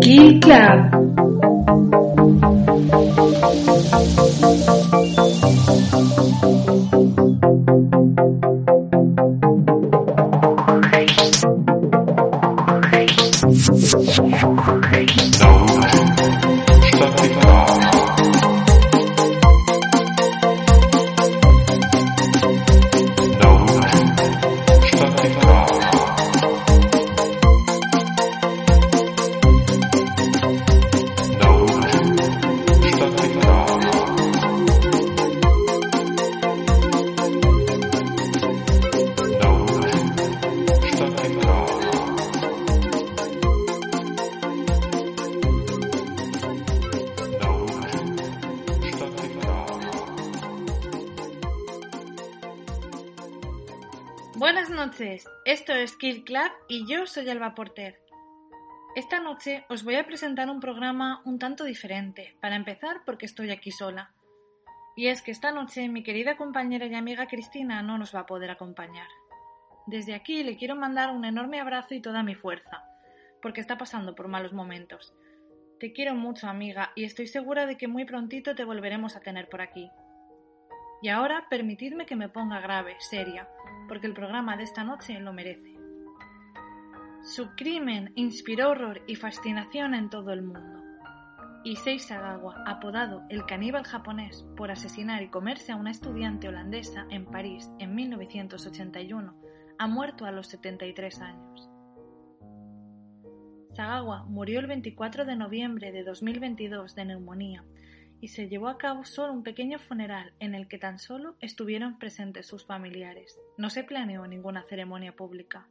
Geek Club. Buenas noches, esto es Kill Club y yo soy Alba Porter. Esta noche os voy a presentar un programa un tanto diferente, para empezar porque estoy aquí sola. Y es que esta noche mi querida compañera y amiga Cristina no nos va a poder acompañar. Desde aquí le quiero mandar un enorme abrazo y toda mi fuerza, porque está pasando por malos momentos. Te quiero mucho, amiga, y estoy segura de que muy prontito te volveremos a tener por aquí. Y ahora permitidme que me ponga grave, seria, porque el programa de esta noche lo merece. Su crimen inspiró horror y fascinación en todo el mundo. Issei Sagawa, apodado el caníbal japonés por asesinar y comerse a una estudiante holandesa en París en 1981, ha muerto a los 73 años. Sagawa murió el 24 de noviembre de 2022 de neumonía y se llevó a cabo solo un pequeño funeral en el que tan solo estuvieron presentes sus familiares. No se planeó ninguna ceremonia pública.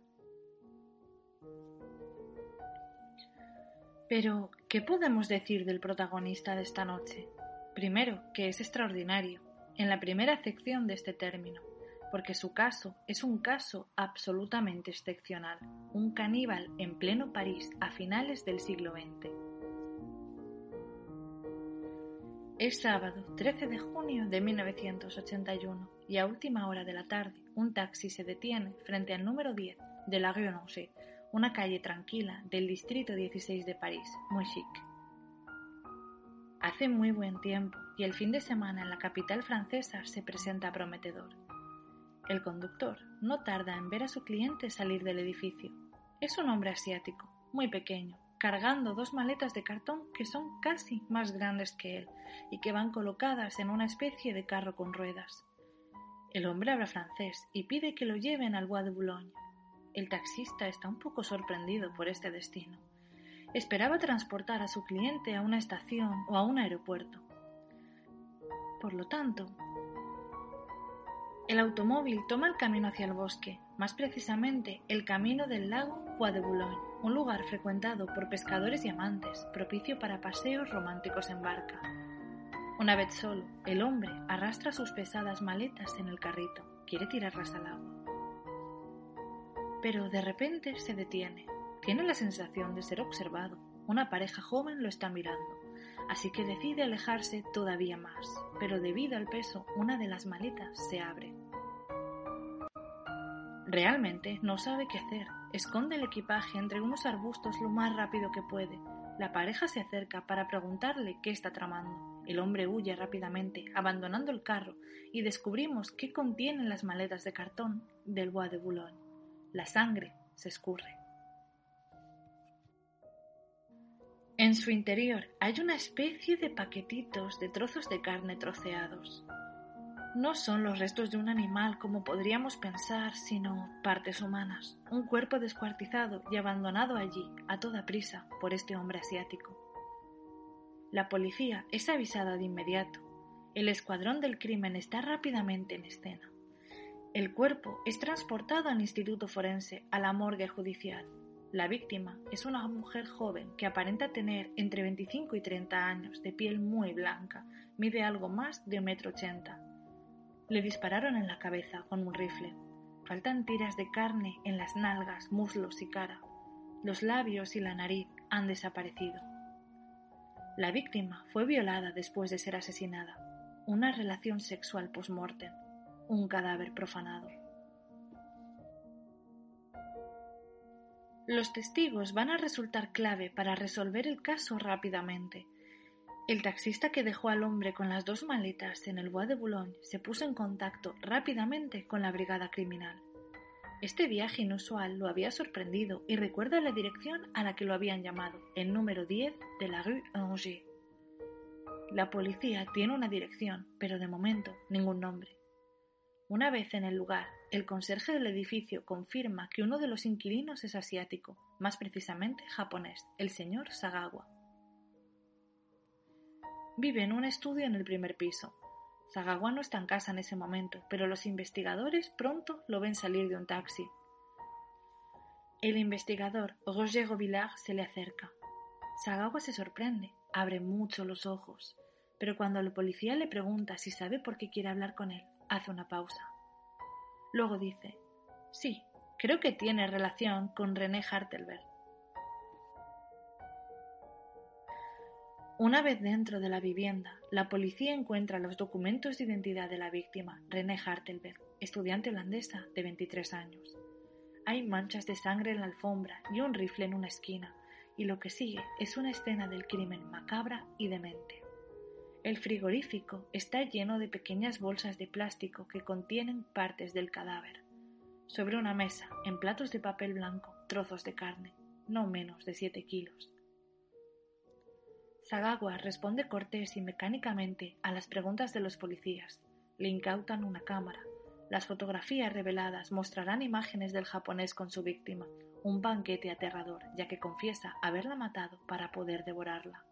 Pero, ¿qué podemos decir del protagonista de esta noche? Primero, que es extraordinario, en la primera acepción de este término, porque su caso es un caso absolutamente excepcional, un caníbal en pleno París a finales del siglo XX. Es sábado 13 de junio de 1981 y a última hora de la tarde un taxi se detiene frente al número 10 de la Rue Nancy, una calle tranquila del distrito 16 de París, muy chic. Hace muy buen tiempo y el fin de semana en la capital francesa se presenta prometedor. El conductor no tarda en ver a su cliente salir del edificio. Es un hombre asiático, muy pequeño, cargando dos maletas de cartón que son casi más grandes que él y que van colocadas en una especie de carro con ruedas. El hombre habla francés y pide que lo lleven al Bois de Boulogne. El taxista está un poco sorprendido por este destino. Esperaba transportar a su cliente a una estación o a un aeropuerto. Por lo tanto, el automóvil toma el camino hacia el bosque, más precisamente el camino del lago Bois de Boulogne, un lugar frecuentado por pescadores y amantes, propicio para paseos románticos en barca. Una vez solo, el hombre arrastra sus pesadas maletas en el carrito, quiere tirarlas al agua. Pero de repente se detiene, tiene la sensación de ser observado, una pareja joven lo está mirando, así que decide alejarse todavía más, pero debido al peso, una de las maletas se abre. Realmente no sabe qué hacer. Esconde el equipaje entre unos arbustos lo más rápido que puede. La pareja se acerca para preguntarle qué está tramando. El hombre huye rápidamente, abandonando el carro, y descubrimos qué contienen las maletas de cartón del Bois de Boulogne. La sangre se escurre. En su interior hay una especie de paquetitos de trozos de carne troceados. No son los restos de un animal como podríamos pensar, sino partes humanas, un cuerpo descuartizado y abandonado allí, a toda prisa, por este hombre asiático. La policía es avisada de inmediato. El escuadrón del crimen está rápidamente en escena. El cuerpo es transportado al Instituto Forense, a la morgue judicial. La víctima es una mujer joven que aparenta tener entre 25 y 30 años, de piel muy blanca, mide algo más de un metro ochenta. Le dispararon en la cabeza con un rifle. Faltan tiras de carne en las nalgas, muslos y cara. Los labios y la nariz han desaparecido. La víctima fue violada después de ser asesinada. Una relación sexual post-mortem. Un cadáver profanado. Los testigos van a resultar clave para resolver el caso rápidamente. El taxista que dejó al hombre con las dos maletas en el Bois de Boulogne se puso en contacto rápidamente con la brigada criminal. Este viaje inusual lo había sorprendido y recuerda la dirección a la que lo habían llamado, el número 10 de la rue Angers. La policía tiene una dirección, pero de momento ningún nombre. Una vez en el lugar, el conserje del edificio confirma que uno de los inquilinos es asiático, más precisamente japonés, el señor Sagawa. Vive en un estudio en el primer piso. Sagawa no está en casa en ese momento, pero los investigadores pronto lo ven salir de un taxi. El investigador Roger Villard se le acerca. Sagawa se sorprende, abre mucho los ojos, pero cuando el policía le pregunta si sabe por qué quiere hablar con él, hace una pausa. Luego dice, sí, creo que tiene relación con René Hartelberg. Una vez dentro de la vivienda, la policía encuentra los documentos de identidad de la víctima, René Hartelberg, estudiante holandesa de 23 años. Hay manchas de sangre en la alfombra y un rifle en una esquina, y lo que sigue es una escena del crimen macabra y demente. El frigorífico está lleno de pequeñas bolsas de plástico que contienen partes del cadáver. Sobre una mesa, en platos de papel blanco, trozos de carne, no menos de 7 kilos. Sagawa responde cortés y mecánicamente a las preguntas de los policías. Le incautan una cámara. Las fotografías reveladas mostrarán imágenes del japonés con su víctima, un banquete aterrador, ya que confiesa haberla matado para poder devorarla.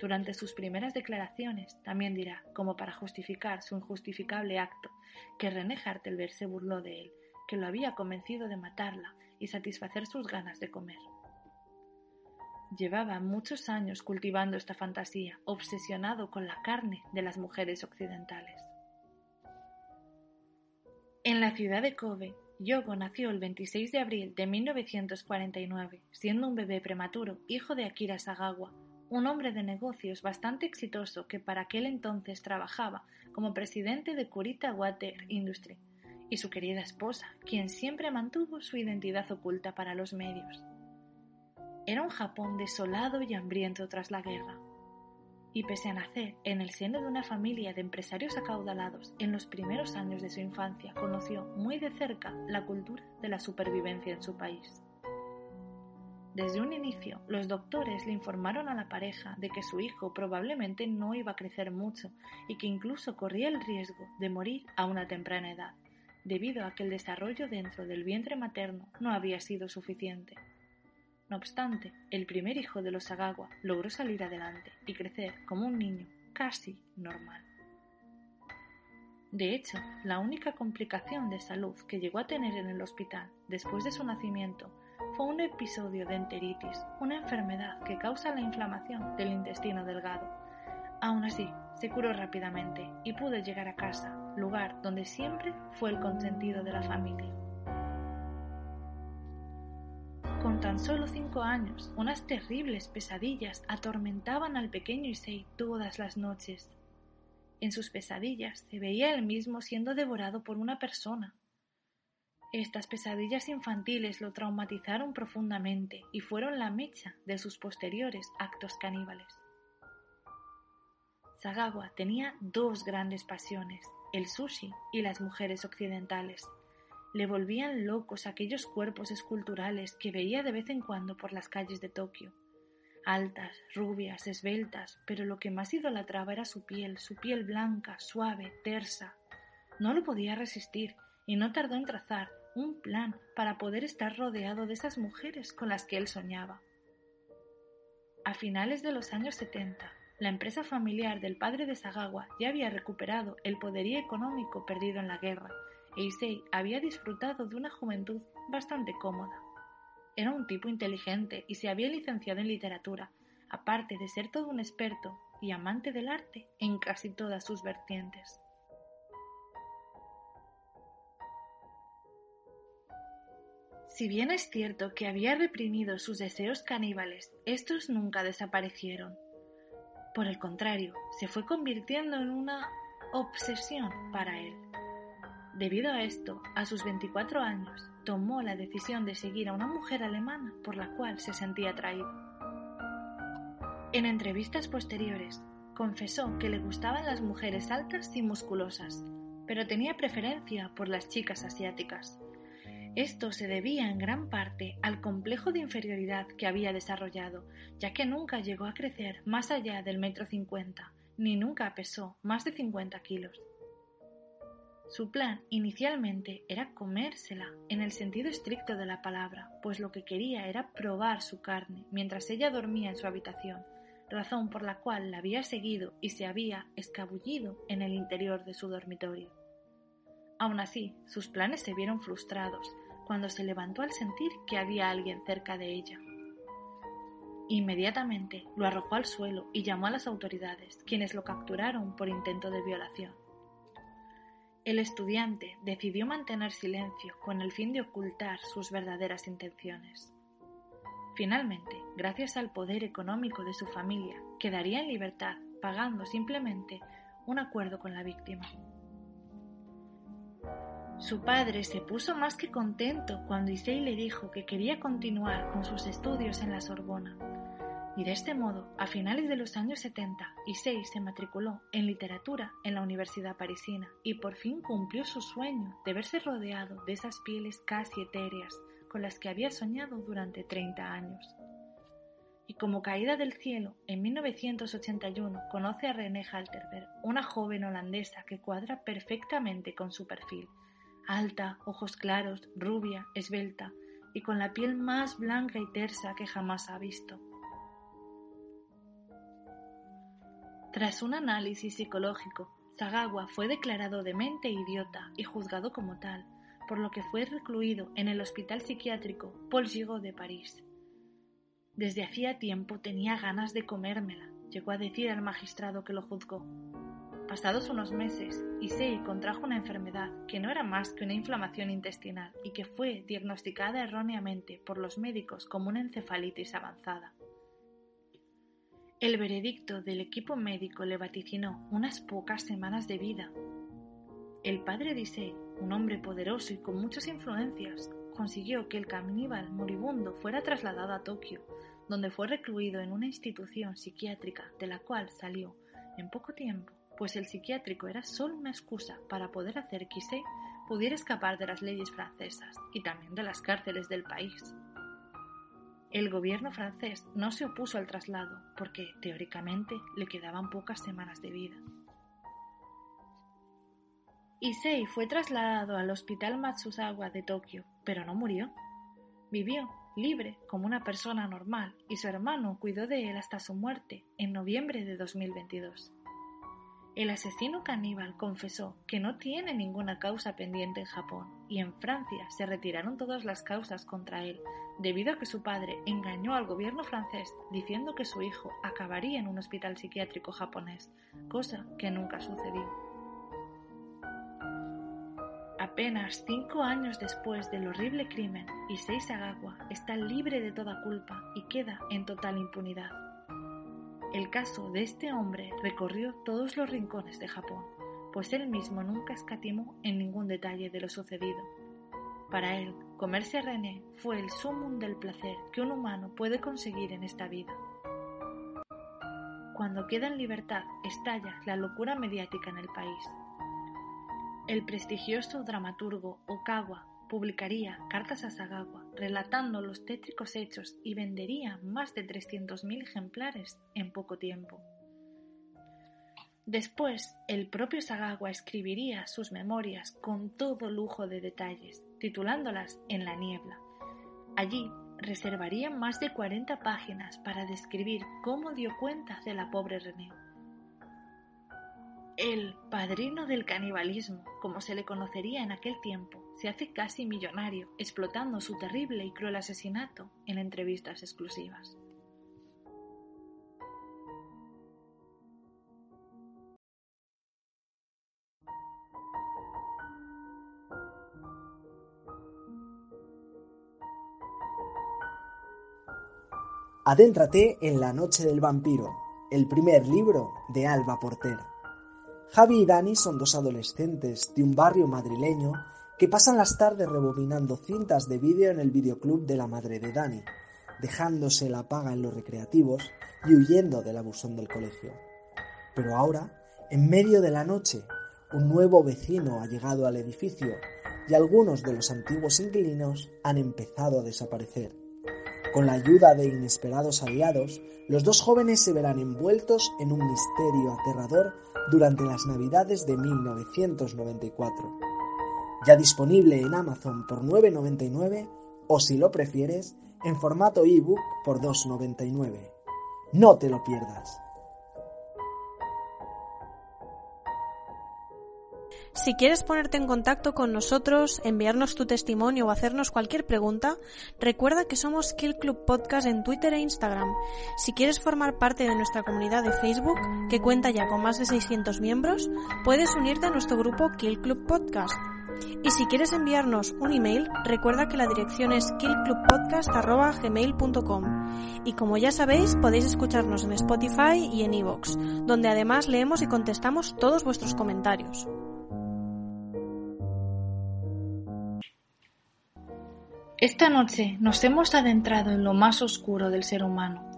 Durante sus primeras declaraciones también dirá, como para justificar su injustificable acto, que René Hartelberg se burló de él, que lo había convencido de matarla y satisfacer sus ganas de comer. Llevaba muchos años cultivando esta fantasía, obsesionado con la carne de las mujeres occidentales. En la ciudad de Kobe, Yogo nació el 26 de abril de 1949, siendo un bebé prematuro, hijo de Akira Sagawa, un hombre de negocios bastante exitoso que para aquel entonces trabajaba como presidente de Kurita Water Industry, y su querida esposa, quien siempre mantuvo su identidad oculta para los medios. Era un Japón desolado y hambriento tras la guerra. Y pese a nacer en el seno de una familia de empresarios acaudalados, en los primeros años de su infancia conoció muy de cerca la cultura de la supervivencia en su país. Desde un inicio, los doctores le informaron a la pareja de que su hijo probablemente no iba a crecer mucho y que incluso corría el riesgo de morir a una temprana edad, debido a que el desarrollo dentro del vientre materno no había sido suficiente. No obstante, el primer hijo de los Sagawa logró salir adelante y crecer como un niño casi normal. De hecho, la única complicación de salud que llegó a tener en el hospital después de su nacimiento fue un episodio de enteritis, una enfermedad que causa la inflamación del intestino delgado. Aún así, se curó rápidamente y pudo llegar a casa, lugar donde siempre fue el consentido de la familia. Con tan solo cinco años, unas terribles pesadillas atormentaban al pequeño Issei todas las noches. En sus pesadillas se veía él mismo siendo devorado por una persona, estas pesadillas infantiles lo traumatizaron profundamente y fueron la mecha de sus posteriores actos caníbales. Sagawa tenía dos grandes pasiones, el sushi y las mujeres occidentales. Le volvían locos aquellos cuerpos esculturales que veía de vez en cuando por las calles de Tokio. Altas, rubias, esbeltas, pero lo que más idolatraba era su piel, su piel blanca, suave, tersa. No lo podía resistir y no tardó en trazar un plan para poder estar rodeado de esas mujeres con las que él soñaba. A finales de los años 70, la empresa familiar del padre de Sagawa ya había recuperado el poderío económico perdido en la guerra, Issei había disfrutado de una juventud bastante cómoda. era un tipo inteligente y se había licenciado en literatura, aparte de ser todo un experto y amante del arte en casi todas sus vertientes. Si bien es cierto que había reprimido sus deseos caníbales, estos nunca desaparecieron. Por el contrario, se fue convirtiendo en una obsesión para él. Debido a esto, a sus 24 años, tomó la decisión de seguir a una mujer alemana por la cual se sentía atraído. En entrevistas posteriores, confesó que le gustaban las mujeres altas y musculosas, pero tenía preferencia por las chicas asiáticas. Esto se debía en gran parte al complejo de inferioridad que había desarrollado, ya que nunca llegó a crecer más allá del metro cincuenta, ni nunca pesó más de cincuenta kilos. Su plan inicialmente era comérsela, en el sentido estricto de la palabra, pues lo que quería era probar su carne mientras ella dormía en su habitación, razón por la cual la había seguido y se había escabullido en el interior de su dormitorio. Aun así, sus planes se vieron frustrados, cuando se levantó al sentir que había alguien cerca de ella. Inmediatamente lo arrojó al suelo y llamó a las autoridades, quienes lo capturaron por intento de violación. El estudiante decidió mantener silencio con el fin de ocultar sus verdaderas intenciones. Finalmente, gracias al poder económico de su familia, quedaría en libertad pagando simplemente un acuerdo con la víctima. Su padre se puso más que contento cuando Issei le dijo que quería continuar con sus estudios en la Sorbona. Y de este modo, a finales de los años 70, Issei se matriculó en literatura en la Universidad Parisina y por fin cumplió su sueño de verse rodeado de esas pieles casi etéreas con las que había soñado durante 30 años. Y como caída del cielo, en 1981 conoce a René Halterberg, una joven holandesa que cuadra perfectamente con su perfil alta, ojos claros, rubia, esbelta y con la piel más blanca y tersa que jamás ha visto. Tras un análisis psicológico, Sagawa fue declarado demente e idiota y juzgado como tal, por lo que fue recluido en el hospital psiquiátrico Paul Gigot de París. Desde hacía tiempo tenía ganas de comérmela, llegó a decir al magistrado que lo juzgó. Pasados unos meses, Issei contrajo una enfermedad que no era más que una inflamación intestinal y que fue diagnosticada erróneamente por los médicos como una encefalitis avanzada. El veredicto del equipo médico le vaticinó unas pocas semanas de vida. El padre de Issei, un hombre poderoso y con muchas influencias, consiguió que el caníbal moribundo fuera trasladado a Tokio, donde fue recluido en una institución psiquiátrica de la cual salió en poco tiempo pues el psiquiátrico era solo una excusa para poder hacer que Issei pudiera escapar de las leyes francesas y también de las cárceles del país. El gobierno francés no se opuso al traslado porque, teóricamente, le quedaban pocas semanas de vida. Issei fue trasladado al Hospital Matsuzawa de Tokio, pero no murió. Vivió libre como una persona normal y su hermano cuidó de él hasta su muerte en noviembre de 2022. El asesino caníbal confesó que no tiene ninguna causa pendiente en Japón y en Francia se retiraron todas las causas contra él debido a que su padre engañó al gobierno francés diciendo que su hijo acabaría en un hospital psiquiátrico japonés, cosa que nunca sucedió. Apenas cinco años después del horrible crimen, Issei Sagawa está libre de toda culpa y queda en total impunidad. El caso de este hombre recorrió todos los rincones de Japón, pues él mismo nunca escatimó en ningún detalle de lo sucedido. Para él, comerse a René fue el sumum del placer que un humano puede conseguir en esta vida. Cuando queda en libertad, estalla la locura mediática en el país. El prestigioso dramaturgo Okawa publicaría cartas a Sagawa relatando los tétricos hechos y vendería más de 300.000 ejemplares en poco tiempo. Después, el propio Sagawa escribiría sus memorias con todo lujo de detalles, titulándolas En la niebla. Allí reservaría más de 40 páginas para describir cómo dio cuenta de la pobre René. El padrino del canibalismo, como se le conocería en aquel tiempo, se hace casi millonario explotando su terrible y cruel asesinato en entrevistas exclusivas. Adéntrate en La Noche del Vampiro, el primer libro de Alba Porter. Javi y Dani son dos adolescentes de un barrio madrileño que pasan las tardes rebobinando cintas de vídeo en el videoclub de la madre de Dani, dejándose la paga en los recreativos y huyendo del abusón del colegio. Pero ahora, en medio de la noche, un nuevo vecino ha llegado al edificio y algunos de los antiguos inquilinos han empezado a desaparecer. Con la ayuda de inesperados aliados, los dos jóvenes se verán envueltos en un misterio aterrador durante las Navidades de 1994. Ya disponible en Amazon por 9,99 o si lo prefieres, en formato ebook por 2,99. No te lo pierdas. Si quieres ponerte en contacto con nosotros, enviarnos tu testimonio o hacernos cualquier pregunta, recuerda que somos Kill Club Podcast en Twitter e Instagram. Si quieres formar parte de nuestra comunidad de Facebook, que cuenta ya con más de 600 miembros, puedes unirte a nuestro grupo Kill Club Podcast. Y si quieres enviarnos un email, recuerda que la dirección es killclubpodcast.gmail.com Y como ya sabéis, podéis escucharnos en Spotify y en iVoox, donde además leemos y contestamos todos vuestros comentarios. Esta noche nos hemos adentrado en lo más oscuro del ser humano.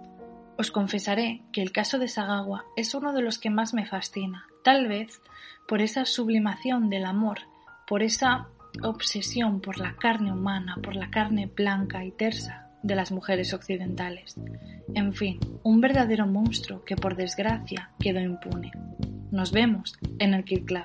Os confesaré que el caso de Sagawa es uno de los que más me fascina, tal vez por esa sublimación del amor, por esa obsesión por la carne humana, por la carne blanca y tersa de las mujeres occidentales. En fin, un verdadero monstruo que por desgracia quedó impune. Nos vemos en el Kid Club.